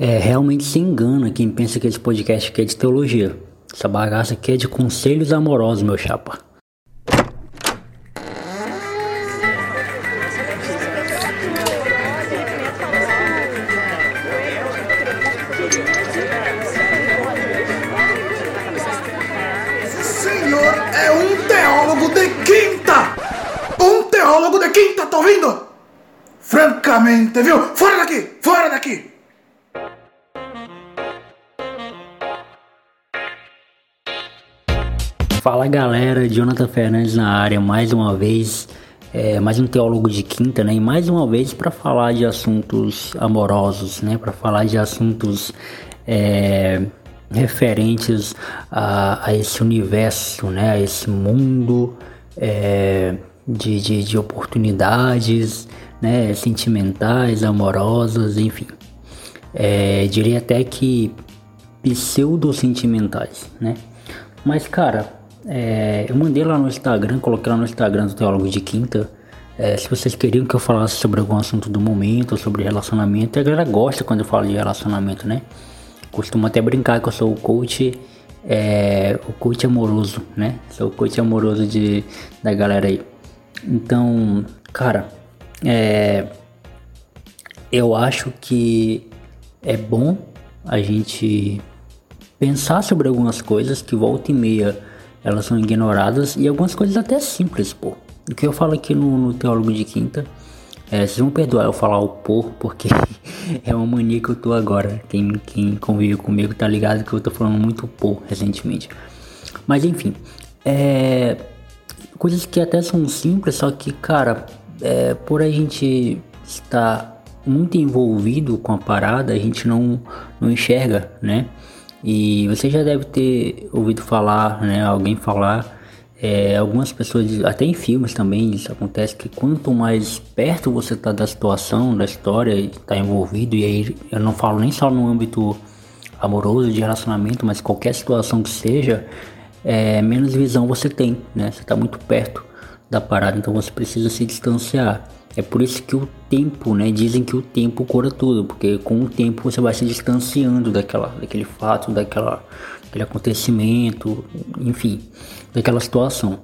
É, realmente se engana quem pensa que esse podcast aqui é de teologia. Essa bagaça aqui é de conselhos amorosos, meu chapa. senhor é um teólogo de quinta! Um teólogo de quinta, tá ouvindo? Francamente, viu? Fora daqui! Fora daqui! Fala galera, Jonathan Fernandes na área mais uma vez, é, mais um teólogo de quinta, né? E mais uma vez para falar de assuntos amorosos, né? Para falar de assuntos é, referentes a, a, esse universo, né? A esse mundo é, de, de, de oportunidades, né? Sentimentais, amorosas, enfim. É, diria até que pseudo-sentimentais, né? Mas cara, é, eu mandei lá no Instagram, coloquei lá no Instagram do Teólogo de Quinta. É, se vocês queriam que eu falasse sobre algum assunto do momento, sobre relacionamento, a galera gosta quando eu falo de relacionamento, né? Costumo até brincar que eu sou o coach, é, o coach amoroso, né? Sou o coach amoroso de, da galera aí. Então, cara, é, eu acho que é bom a gente pensar sobre algumas coisas que volta e meia elas são ignoradas e algumas coisas até simples, pô. O que eu falo aqui no, no Teólogo de Quinta, é, vocês vão perdoar eu falar o pô, porque é uma mania que eu tô agora. Quem, quem convive comigo tá ligado que eu tô falando muito pô recentemente. Mas enfim, é, coisas que até são simples, só que, cara, é, por a gente estar muito envolvido com a parada, a gente não, não enxerga, né? E você já deve ter ouvido falar, né, alguém falar, é, algumas pessoas, até em filmes também isso acontece, que quanto mais perto você está da situação, da história, está envolvido, e aí eu não falo nem só no âmbito amoroso, de relacionamento, mas qualquer situação que seja, é, menos visão você tem, né? Você está muito perto da parada, então você precisa se distanciar. É por isso que o tempo, né? Dizem que o tempo cura tudo, porque com o tempo você vai se distanciando daquela, daquele fato, daquela, daquele acontecimento, enfim, daquela situação.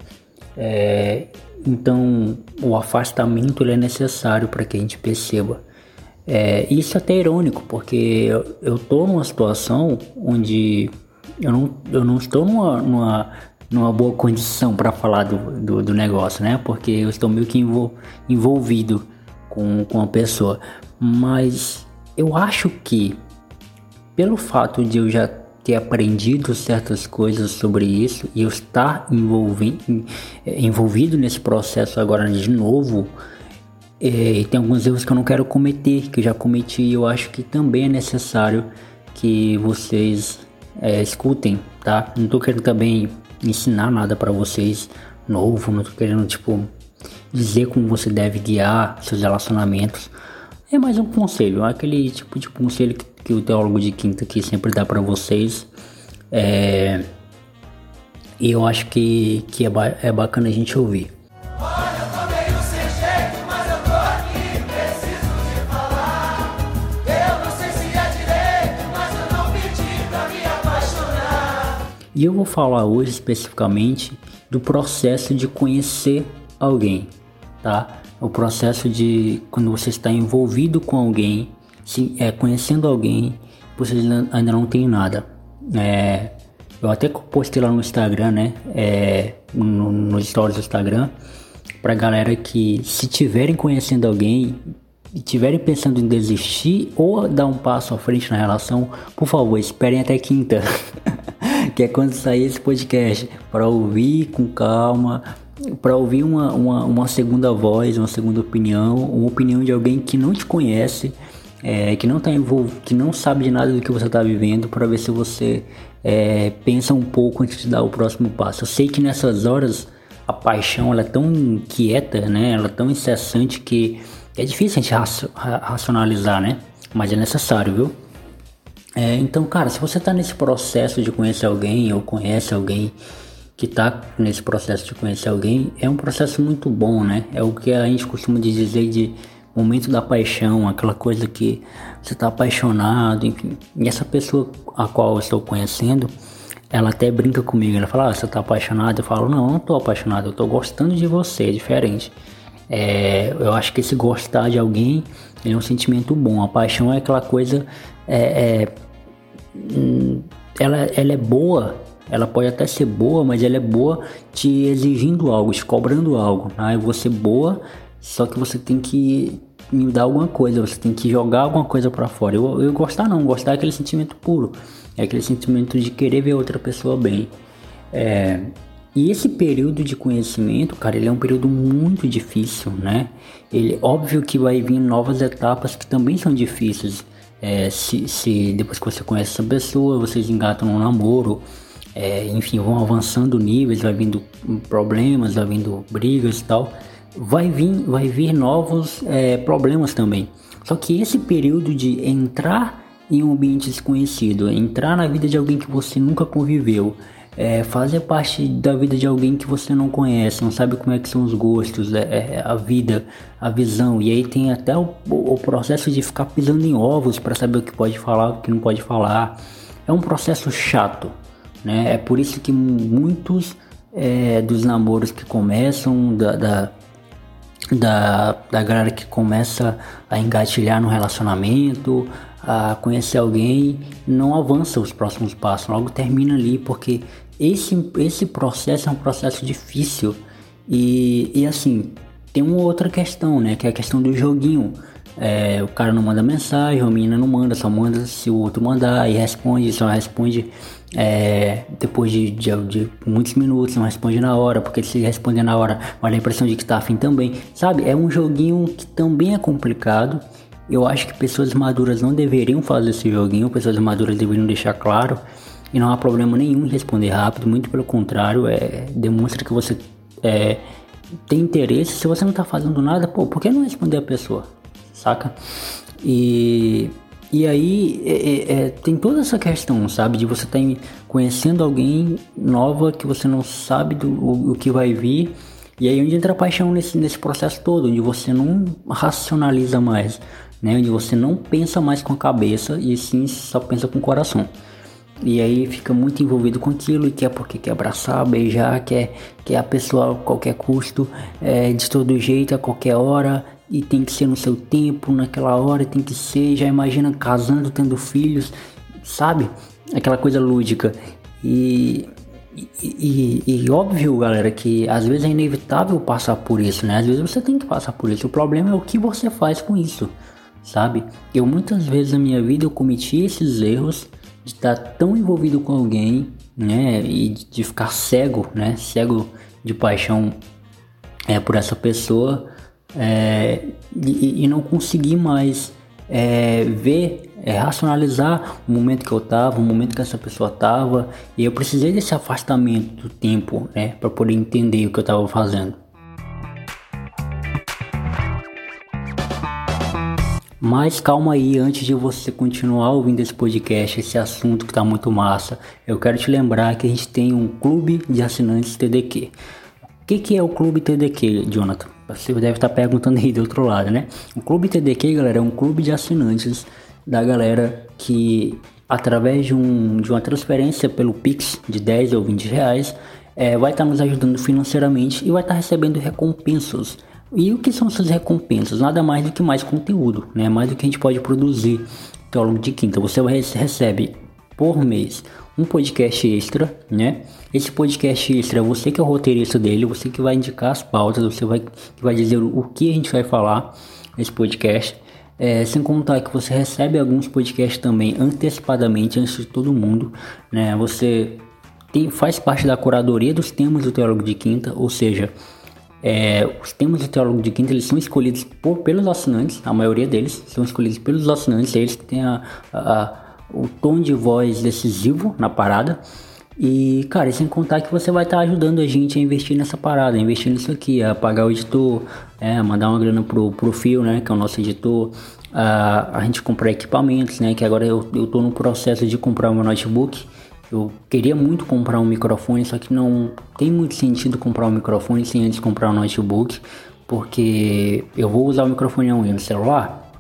É, então, o afastamento ele é necessário para que a gente perceba. É, isso é até irônico, porque eu, tô numa situação onde eu não, eu não estou numa, numa numa boa condição para falar do, do, do, negócio, né? Porque eu estou meio que envolvido com, com a pessoa. Mas eu acho que, pelo fato de eu já ter aprendido certas coisas sobre isso e eu estar envolvido nesse processo agora de novo, é, tem alguns erros que eu não quero cometer, que eu já cometi, e eu acho que também é necessário que vocês é, escutem, tá? Não tô querendo também ensinar nada para vocês novo, não tô querendo tipo dizer como você deve guiar seus relacionamentos. É mais um conselho, é aquele tipo de conselho que, que o teólogo de quinta aqui sempre dá para vocês. É, e eu acho que, que é, ba é bacana a gente ouvir. E eu vou falar hoje especificamente do processo de conhecer alguém, tá? O processo de quando você está envolvido com alguém, se, é, conhecendo alguém, você ainda não tem nada. É, eu até postei lá no Instagram, né? É, no, nos stories do Instagram, pra galera que se tiverem conhecendo alguém e tiverem pensando em desistir ou dar um passo à frente na relação, por favor, esperem até quinta. que é quando sair esse podcast, para ouvir com calma, para ouvir uma, uma, uma, segunda voz, uma segunda opinião, uma opinião de alguém que não te conhece, é, que não tá envolvido, que não sabe de nada do que você está vivendo, para ver se você é, pensa um pouco antes de dar o próximo passo. Eu sei que nessas horas a paixão ela é tão inquieta, né? Ela é tão incessante que é difícil a gente racionalizar, né? Mas é necessário, viu? É, então, cara, se você está nesse processo de conhecer alguém ou conhece alguém que está nesse processo de conhecer alguém, é um processo muito bom, né? É o que a gente costuma dizer de momento da paixão, aquela coisa que você tá apaixonado, enfim. E essa pessoa a qual eu estou conhecendo, ela até brinca comigo, ela fala, ah, você tá apaixonado? Eu falo, não, eu não tô apaixonado, eu tô gostando de você, é diferente. É, eu acho que esse gostar de alguém é um sentimento bom. A paixão é aquela coisa. É, é, hum, ela, ela é boa, ela pode até ser boa, mas ela é boa te exigindo algo, te cobrando algo. Né? Eu vou ser boa, só que você tem que me dar alguma coisa, você tem que jogar alguma coisa para fora. Eu, eu gostar não, gostar é aquele sentimento puro, é aquele sentimento de querer ver outra pessoa bem. É, e esse período de conhecimento, cara, ele é um período muito difícil, né? Ele, óbvio que vai vir novas etapas que também são difíceis. É, se, se depois que você conhece essa pessoa, vocês engatam um namoro, é, enfim, vão avançando níveis, vai vindo problemas, vai vindo brigas e tal. Vai vir, vai vir novos é, problemas também. Só que esse período de entrar em um ambiente desconhecido, entrar na vida de alguém que você nunca conviveu, é, fazer parte da vida de alguém que você não conhece, não sabe como é que são os gostos, é, é, a vida, a visão. E aí tem até o, o processo de ficar pisando em ovos para saber o que pode falar, o que não pode falar. É um processo chato, né? É por isso que muitos é, dos namoros que começam, da, da, da, da galera que começa a engatilhar no relacionamento, a conhecer alguém, não avança os próximos passos, logo termina ali porque esse, esse processo é um processo difícil e, e assim, tem uma outra questão, né? Que é a questão do joguinho. É, o cara não manda mensagem, a menina não manda, só manda se o outro mandar e responde, só responde é, depois de, de, de, muitos minutos, não responde na hora, porque se responder na hora, vai dar a impressão de que tá afim também, sabe? É um joguinho que também é complicado. Eu acho que pessoas maduras não deveriam fazer esse joguinho, pessoas maduras deveriam deixar claro e não há problema nenhum em responder rápido, muito pelo contrário, é, demonstra que você é, tem interesse. Se você não está fazendo nada, pô, por que não responder a pessoa? Saca? E, e aí é, é, é tem toda essa questão, sabe? De você estar tá conhecendo alguém nova que você não sabe do o, o que vai vir. E aí onde entra a paixão nesse, nesse processo todo, onde você não racionaliza mais, né? Onde você não pensa mais com a cabeça e sim só pensa com o coração. E aí fica muito envolvido com aquilo e quer porque quer abraçar, beijar, quer, quer a pessoa a qualquer custo, é, de todo jeito, a qualquer hora, e tem que ser no seu tempo, naquela hora, tem que ser, já imagina casando, tendo filhos, sabe? Aquela coisa lúdica. E, e, e, e, óbvio, galera, que às vezes é inevitável passar por isso, né? Às vezes você tem que passar por isso. O problema é o que você faz com isso, sabe? Eu muitas vezes na minha vida eu cometi esses erros de estar tão envolvido com alguém, né, e de ficar cego, né, cego de paixão é, por essa pessoa é, e, e, não conseguir mais é, ver, é, racionalizar o momento que eu tava, o momento que essa pessoa tava, e eu precisei desse afastamento do tempo, né, para poder entender o que eu tava fazendo. Mas calma aí, antes de você continuar ouvindo esse podcast, esse assunto que tá muito massa, eu quero te lembrar que a gente tem um clube de assinantes TDQ. O que, que é o clube TDQ, Jonathan? Você deve estar tá perguntando aí do outro lado, né? O clube TDQ, galera, é um clube de assinantes da galera que, através de, um, de uma transferência pelo Pix de 10 ou 20 reais, é, vai estar tá nos ajudando financeiramente e vai estar tá recebendo recompensas e o que são essas recompensas? Nada mais do que mais conteúdo, né? Mais do que a gente pode produzir ao longo de quinta. Você recebe por mês um podcast extra, né? Esse podcast extra é você que é o roteirista dele, você que vai indicar as pautas, você vai, que vai dizer o que a gente vai falar nesse podcast. É, sem contar que você recebe alguns podcasts também antecipadamente antes de todo mundo, né? Você tem, faz parte da curadoria dos temas do Teólogo de Quinta, ou seja, é, os temas de teólogo de quinta eles são escolhidos por, pelos assinantes, a maioria deles são escolhidos pelos assinantes, eles que têm a, a, o tom de voz decisivo na parada. E, cara, sem contar que você vai estar tá ajudando a gente a investir nessa parada, a investir nisso aqui, a pagar o editor, é, mandar uma grana pro, pro Fio, né, que é o nosso editor, a, a gente comprar equipamentos, né, que agora eu, eu tô no processo de comprar meu notebook, eu queria muito comprar um microfone, só que não tem muito sentido comprar um microfone sem antes comprar um notebook. porque eu vou usar o microfone no celular,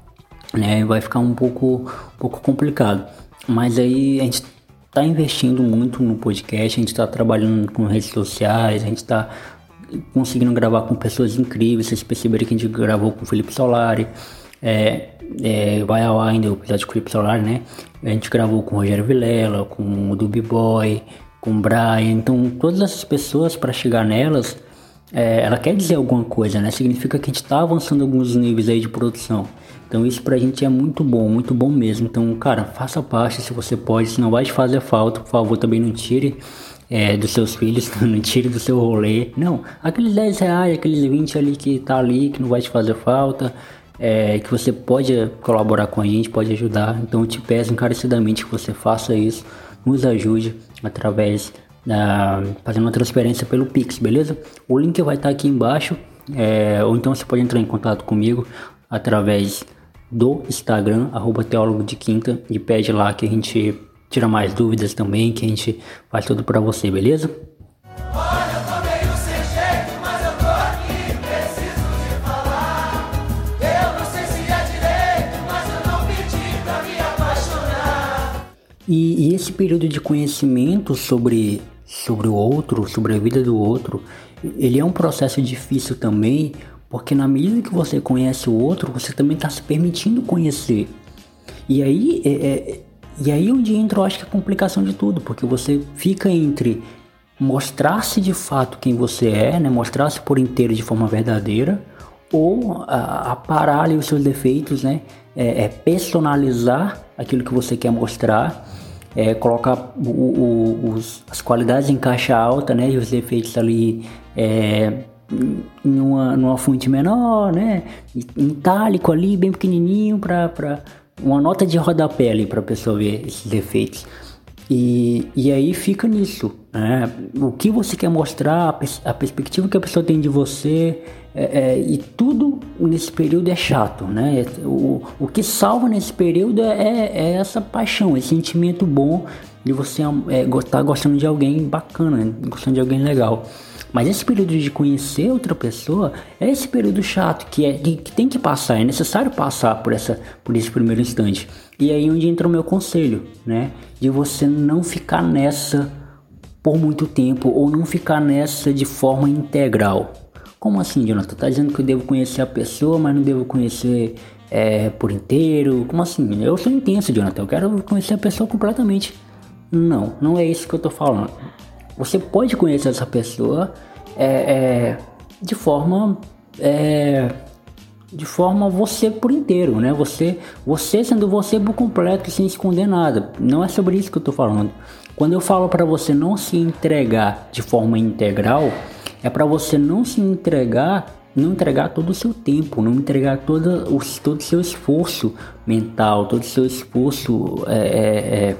né? Vai ficar um pouco, um pouco complicado. Mas aí a gente está investindo muito no podcast, a gente está trabalhando com redes sociais, a gente está conseguindo gravar com pessoas incríveis. Vocês perceberam que a gente gravou com o Felipe Solari. É, é, vai ao ar ainda o episódio Solari, né? A gente gravou com o Rogério Vilela, com o Dubi Boy, com o Brian. Então, todas essas pessoas, para chegar nelas, é, ela quer dizer alguma coisa, né? Significa que a gente está avançando alguns níveis aí de produção. Então isso pra gente é muito bom, muito bom mesmo. Então, cara, faça parte se você pode, se não vai te fazer falta, por favor, também não tire é, dos seus filhos, não tire do seu rolê. Não, aqueles 10 reais, aqueles 20 ali que tá ali, que não vai te fazer falta, é, que você pode colaborar com a gente, pode ajudar. Então eu te peço encarecidamente que você faça isso, nos ajude através da fazendo uma transferência pelo Pix, beleza? O link vai estar tá aqui embaixo, é, ou então você pode entrar em contato comigo através do Instagram, arroba teólogo de quinta, e pede lá que a gente tira mais dúvidas também, que a gente faz tudo para você, beleza? E, e, esse período de conhecimento sobre, sobre o outro, sobre a vida do outro, ele é um processo difícil também, porque na medida que você conhece o outro, você também está se permitindo conhecer. E aí é, é, e aí onde entra, eu acho que a complicação de tudo, porque você fica entre mostrar-se de fato quem você é, né? mostrar-se por inteiro de forma verdadeira, ou aparar ali os seus defeitos, né? É, é personalizar aquilo que você quer mostrar, é, colocar o, o, os, as qualidades em caixa alta, né? E os defeitos ali é, em uma, numa fonte menor, né? Em itálico ali, bem pequenininho, para uma nota de rodapé ali para a pessoa ver esses efeitos. E, e aí fica nisso. Né? O que você quer mostrar, a, pers a perspectiva que a pessoa tem de você, é, é, e tudo nesse período é chato. Né? O, o que salva nesse período é, é essa paixão, esse sentimento bom de você é, estar gostando de alguém bacana, né? gostando de alguém legal. Mas esse período de conhecer outra pessoa é esse período chato que, é, que tem que passar, é necessário passar por, essa, por esse primeiro instante. E aí onde entra o meu conselho, né? De você não ficar nessa por muito tempo ou não ficar nessa de forma integral. Como assim, Jonathan? Tá dizendo que eu devo conhecer a pessoa, mas não devo conhecer é, por inteiro? Como assim? Eu sou intenso, Jonathan. Eu quero conhecer a pessoa completamente. Não, não é isso que eu tô falando. Você pode conhecer essa pessoa é, é, de forma é, de forma você por inteiro, né? Você, você sendo você por completo, sem esconder nada. Não é sobre isso que eu tô falando. Quando eu falo para você não se entregar de forma integral, é para você não se entregar, não entregar todo o seu tempo, não entregar todo o, todo o seu esforço mental, todo o seu esforço é, é, é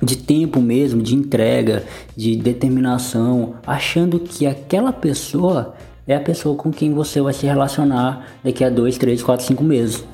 de tempo mesmo, de entrega, de determinação, achando que aquela pessoa é a pessoa com quem você vai se relacionar daqui a 2, 3, 4, 5 meses.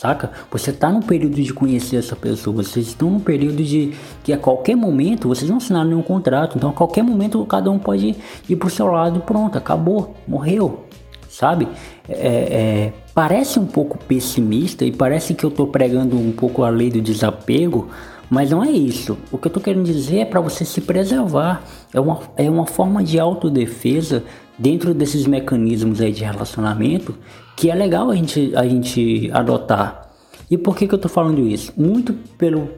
Saca? Você está no período de conhecer essa pessoa, vocês estão no período de que a qualquer momento vocês não assinaram nenhum contrato, então a qualquer momento cada um pode ir pro seu lado pronto, acabou, morreu, sabe? É, é, parece um pouco pessimista e parece que eu estou pregando um pouco a lei do desapego, mas não é isso. O que eu tô querendo dizer é para você se preservar. É uma, é uma forma de autodefesa dentro desses mecanismos aí de relacionamento que é legal a gente, a gente adotar. E por que, que eu tô falando isso? Muito pelo,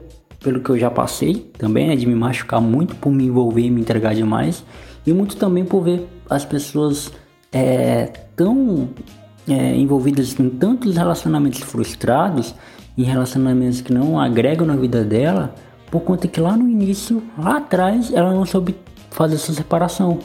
pelo que eu já passei também, né, de me machucar muito por me envolver e me entregar demais. E muito também por ver as pessoas é, tão é, envolvidas em tantos relacionamentos frustrados em relacionamentos que não agregam na vida dela, por conta que lá no início, lá atrás, ela não soube fazer essa separação.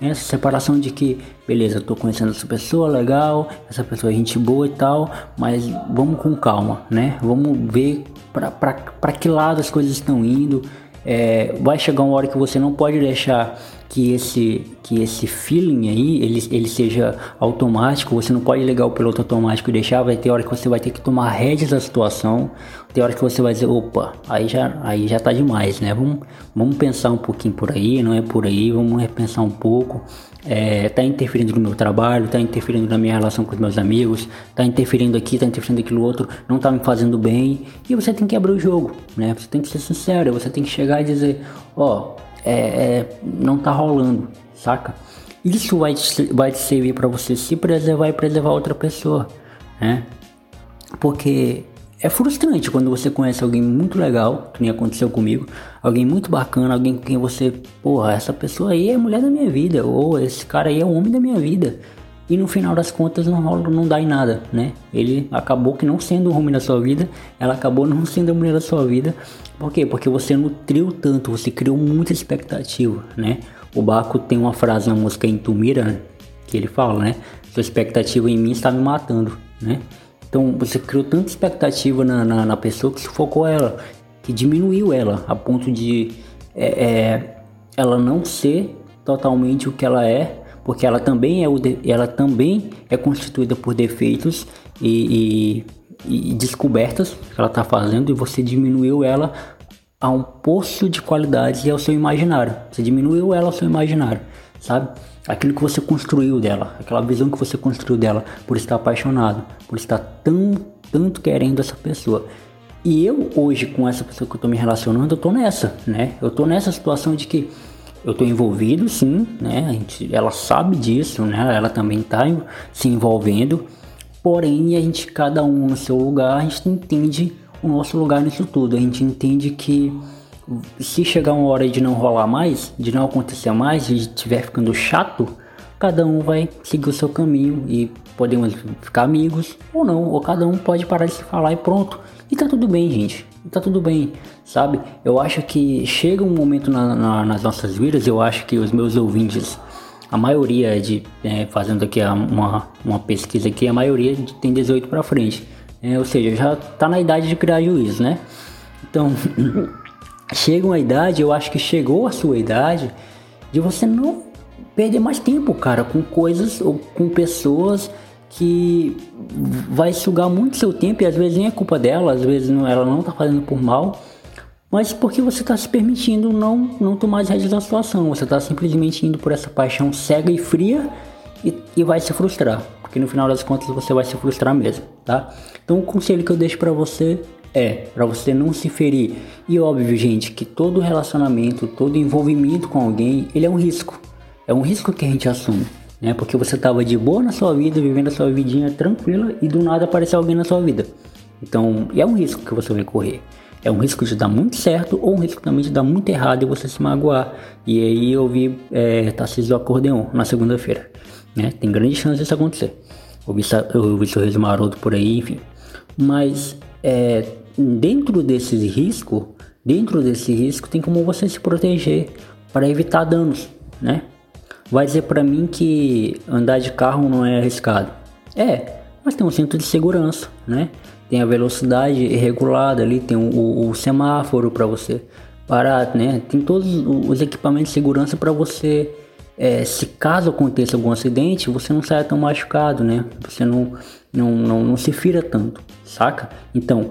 Essa separação de que, beleza, tô conhecendo essa pessoa, legal, essa pessoa é gente boa e tal, mas vamos com calma, né? Vamos ver para que lado as coisas estão indo. É, vai chegar uma hora que você não pode deixar que esse que esse feeling aí ele, ele seja automático, você não pode ligar o piloto automático e deixar, vai ter hora que você vai ter que tomar rédeas da situação, tem hora que você vai dizer, opa, aí já aí já tá demais, né? Vamos vamos pensar um pouquinho por aí, não é por aí, vamos repensar um pouco. É, tá interferindo no meu trabalho, tá interferindo na minha relação com os meus amigos, tá interferindo aqui, tá interferindo aquilo outro, não tá me fazendo bem, e você tem que abrir o jogo, né? Você tem que ser sincero, você tem que chegar e dizer, ó, oh, é, é, não tá rolando, saca? Isso vai te, vai te servir para você se preservar e preservar outra pessoa, né? Porque é frustrante quando você conhece alguém muito legal, que nem aconteceu comigo, alguém muito bacana, alguém com quem você, porra, essa pessoa aí é a mulher da minha vida, ou esse cara aí é o homem da minha vida. E no final das contas não rola, não dá em nada, né? Ele acabou que não sendo o homem da sua vida, ela acabou não sendo a mulher da sua vida, por quê? Porque você nutriu tanto, você criou muita expectativa, né? O Baco tem uma frase na música Intumira que ele fala, né? Sua expectativa em mim está me matando, né? Então você criou tanta expectativa na, na, na pessoa que sufocou ela, que diminuiu ela a ponto de é, é, ela não ser totalmente o que ela é, porque ela também é, o ela também é constituída por defeitos e, e e descobertas que ela está fazendo e você diminuiu ela a um poço de qualidades e ao seu imaginário. Você diminuiu ela ao seu imaginário, sabe? Aquilo que você construiu dela, aquela visão que você construiu dela por estar apaixonado, por estar tão, tanto querendo essa pessoa. E eu hoje com essa pessoa que eu tô me relacionando, eu tô nessa, né? Eu tô nessa situação de que eu tô envolvido, sim, né? A gente, ela sabe disso, né? Ela também tá se envolvendo Porém, a gente, cada um no seu lugar, a gente entende o nosso lugar nisso tudo. A gente entende que se chegar uma hora de não rolar mais, de não acontecer mais, de estiver ficando chato, cada um vai seguir o seu caminho e podemos ficar amigos ou não, ou cada um pode parar de se falar e pronto. E tá tudo bem, gente. Tá tudo bem, sabe? Eu acho que chega um momento na, na, nas nossas vidas, eu acho que os meus ouvintes a maioria de é, fazendo aqui uma, uma pesquisa aqui, a maioria tem 18 para frente, é, ou seja, já está na idade de criar juízo, né? Então, chega uma idade, eu acho que chegou a sua idade de você não perder mais tempo, cara, com coisas ou com pessoas que vai sugar muito seu tempo e às vezes nem é culpa dela, às vezes não, ela não tá fazendo por mal, mas porque você está se permitindo não, não tomar as rédeas da situação. Você está simplesmente indo por essa paixão cega e fria e, e, vai se frustrar. Porque no final das contas você vai se frustrar mesmo, tá? Então o conselho que eu deixo para você é para você não se ferir. E óbvio, gente, que todo relacionamento, todo envolvimento com alguém, ele é um risco. É um risco que a gente assume, né? Porque você tava de boa na sua vida, vivendo a sua vidinha tranquila e do nada apareceu alguém na sua vida. Então, é um risco que você vai correr. É um risco de dar muito certo ou um risco também de dar muito errado e você se magoar. E aí eu vi é, Tarcísio Acordeon na segunda-feira. Né? Tem grande chance disso acontecer. Eu vi, eu vi sorriso maroto por aí, enfim. Mas é, dentro desse risco, dentro desse risco tem como você se proteger para evitar danos, né? Vai dizer para mim que andar de carro não é arriscado. É, mas tem um cinto de segurança, né? tem a velocidade regulada ali, tem o, o, semáforo para você parar, né? Tem todos os equipamentos de segurança para você, é, se caso aconteça algum acidente, você não saia tão machucado, né? Você não, não, não, não se fira tanto, saca? Então,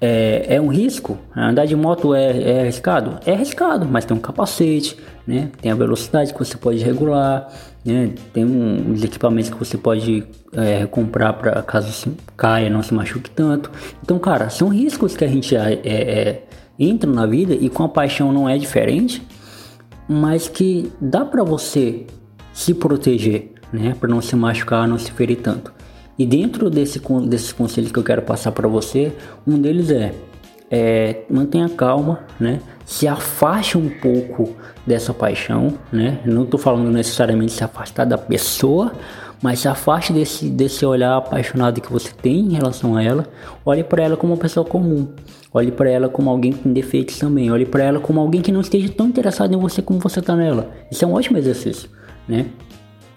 é, é um risco. Andar de moto é, é arriscado? É arriscado, mas tem um capacete, né? Tem a velocidade que você pode regular, né? Tem um, os equipamentos que você pode é, comprar para caso se caia, não se machuque tanto. Então, cara, são riscos que a gente é, é, é, entra na vida e com a paixão não é diferente, mas que dá para você se proteger, né? Para não se machucar, não se ferir tanto. E dentro desse, desses conselhos que eu quero passar para você, um deles é, é mantenha calma, né? Se afaste um pouco dessa paixão, né? Não estou falando necessariamente se afastar da pessoa, mas se afaste desse, desse olhar apaixonado que você tem em relação a ela. Olhe para ela como uma pessoa comum. Olhe para ela como alguém tem defeitos também. Olhe para ela como alguém que não esteja tão interessado em você como você está nela. Isso é um ótimo exercício, né?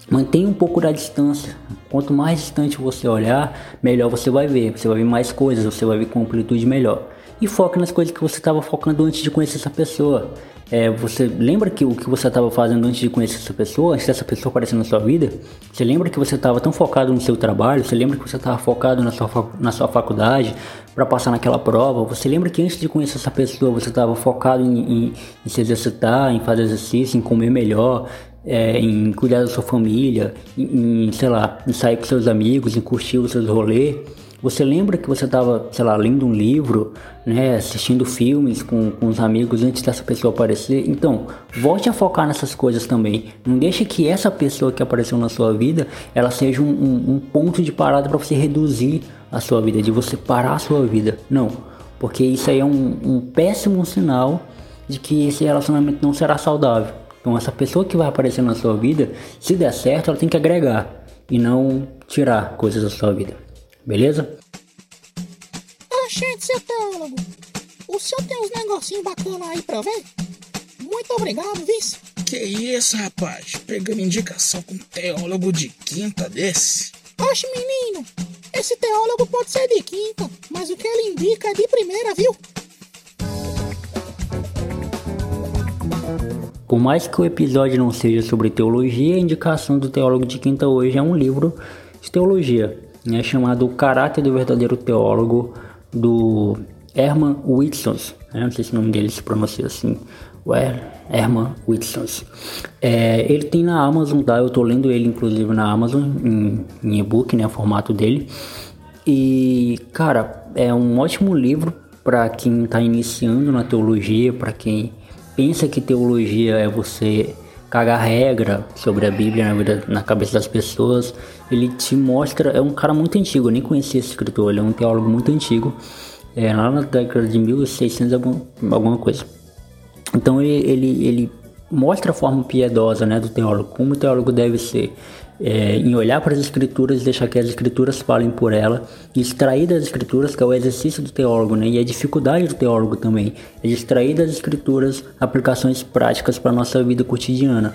Mantenha um pouco da distância. Quanto mais distante você olhar, melhor você vai ver. Você vai ver mais coisas, você vai ver com amplitude melhor. e foque nas coisas que você estava focando antes de conhecer essa pessoa. É, você lembra que o que você estava fazendo antes de conhecer essa pessoa, antes dessa pessoa aparecer na sua vida? Você lembra que você estava tão focado no seu trabalho? Você lembra que você estava focado na sua, na sua faculdade para passar naquela prova? Você lembra que antes de conhecer essa pessoa você estava focado em, em, em, se exercitar, em fazer exercício, em comer melhor, é, em cuidar da sua família, em, em, sei lá, em sair com seus amigos, em curtir os seus rolês? Você lembra que você estava, sei lá, lendo um livro, né, assistindo filmes com, com os amigos antes dessa pessoa aparecer? Então, volte a focar nessas coisas também. Não deixe que essa pessoa que apareceu na sua vida, ela seja um, um, um ponto de parada para você reduzir a sua vida, de você parar a sua vida. Não, porque isso aí é um, um péssimo sinal de que esse relacionamento não será saudável. Então, essa pessoa que vai aparecer na sua vida, se der certo, ela tem que agregar e não tirar coisas da sua vida. Beleza? Ah, gente, seu teólogo, o senhor tem uns negocinhos bacanas aí pra ver? Muito obrigado, vice. Que isso, rapaz? Pegando indicação com um teólogo de quinta desse? Oxe, menino, esse teólogo pode ser de quinta, mas o que ele indica é de primeira, viu? Por mais que o episódio não seja sobre teologia, a indicação do teólogo de quinta hoje é um livro de teologia né, chamado O Caráter do Verdadeiro Teólogo, do Herman Whitson. Né, não sei se o nome dele se pronuncia assim. O Herman Whitson. É, ele tem na Amazon, tá? Eu tô lendo ele inclusive na Amazon, em, em e-book, né? O formato dele. E, cara, é um ótimo livro para quem está iniciando na teologia, para quem pensa que teologia é você cagar regra sobre a Bíblia na, vida, na cabeça das pessoas. Ele te mostra, é um cara muito antigo, eu nem conhecia esse escritor, ele é um teólogo muito antigo, é, lá na década de 1600 algum, alguma coisa. Então ele, ele, ele mostra a forma piedosa né, do teólogo, como o teólogo deve ser é, em olhar para as escrituras deixar que as escrituras falem por ela, extrair das escrituras, que é o exercício do teólogo, né, e a dificuldade do teólogo também, é extrair das escrituras aplicações práticas para a nossa vida cotidiana,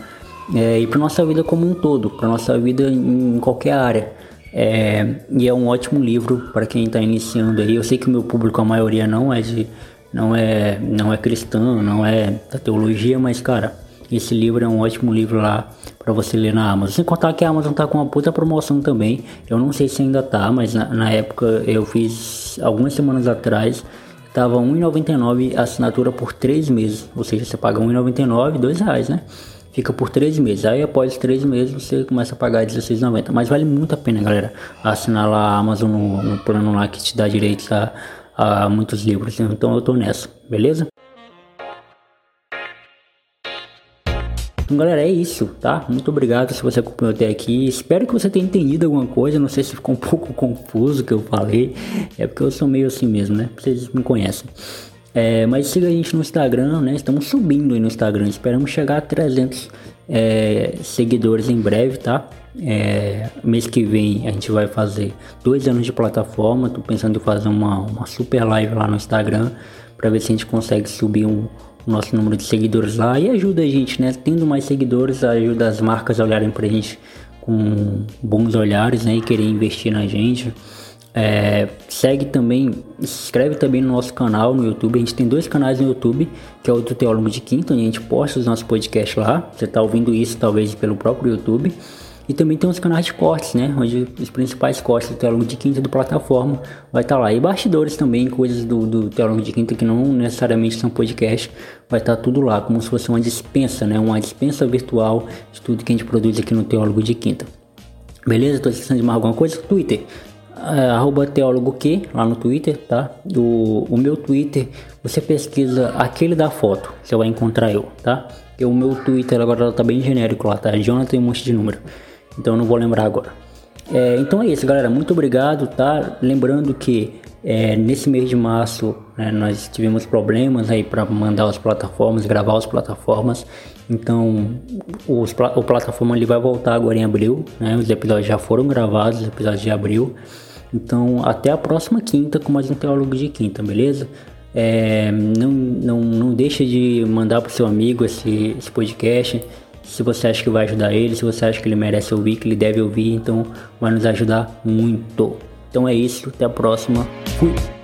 é, e para nossa vida como um todo, para nossa vida em, em qualquer área. É, e é um ótimo livro para quem está iniciando aí. Eu sei que o meu público, a maioria, não é de, não é, não é cristão, não é da teologia, mas cara, esse livro é um ótimo livro lá para você ler na Amazon. Sem contar que a Amazon tá com uma puta promoção também. Eu não sei se ainda tá, mas na, na época eu fiz algumas semanas atrás. Tava R$1,99 a assinatura por 3 meses. Ou seja, você paga R$1,99, 2 reais, né? Fica por 3 meses. Aí após 3 meses você começa a pagar R$16,90. Mas vale muito a pena, galera. Assinar lá a Amazon no, no plano lá que te dá direito a, a muitos livros. Então eu tô nessa, beleza? Então, galera, é isso, tá? Muito obrigado se você acompanhou até aqui. Espero que você tenha entendido alguma coisa. Não sei se ficou um pouco confuso o que eu falei. É porque eu sou meio assim mesmo, né? Vocês me conhecem. É, mas siga a gente no Instagram, né? Estamos subindo aí no Instagram. Esperamos chegar a 300 é, seguidores em breve, tá? É, mês que vem a gente vai fazer dois anos de plataforma. Tô pensando em fazer uma, uma super live lá no Instagram para ver se a gente consegue subir um, nosso número de seguidores lá e ajuda a gente, né? Tendo mais seguidores, ajuda as marcas a olharem pra gente com bons olhares, né? E querer investir na gente. É, segue também, se inscreve também no nosso canal no YouTube. A gente tem dois canais no YouTube, que é o do Teólogo de Quinto, onde a gente posta os nossos podcasts lá. Você tá ouvindo isso talvez pelo próprio YouTube. E também tem os canais de cortes, né? Onde os principais cortes do Teólogo de Quinta do plataforma vai estar tá lá. E bastidores também, coisas do, do Teólogo de Quinta que não necessariamente são podcast, vai estar tá tudo lá, como se fosse uma dispensa, né? Uma dispensa virtual de tudo que a gente produz aqui no Teólogo de Quinta. Beleza? Tô esquecendo de mais alguma coisa? Twitter. É, arroba teólogo que lá no Twitter, tá? O, o meu Twitter, você pesquisa aquele da foto, você vai encontrar eu, tá? E o meu Twitter agora tá bem genérico lá, tá? Jonathan tem um monte de número então não vou lembrar agora. É, então é isso, galera. Muito obrigado, tá? Lembrando que é, nesse mês de março né, nós tivemos problemas aí para mandar as plataformas, gravar as plataformas. Então os, o plataforma ele vai voltar agora em abril. Né? Os episódios já foram gravados, os episódios de abril. Então até a próxima quinta com mais um teólogo de quinta, beleza? É, não, não, não deixa de mandar pro seu amigo esse, esse podcast se você acha que vai ajudar ele, se você acha que ele merece ouvir, que ele deve ouvir, então vai nos ajudar muito. Então é isso, até a próxima. Fui!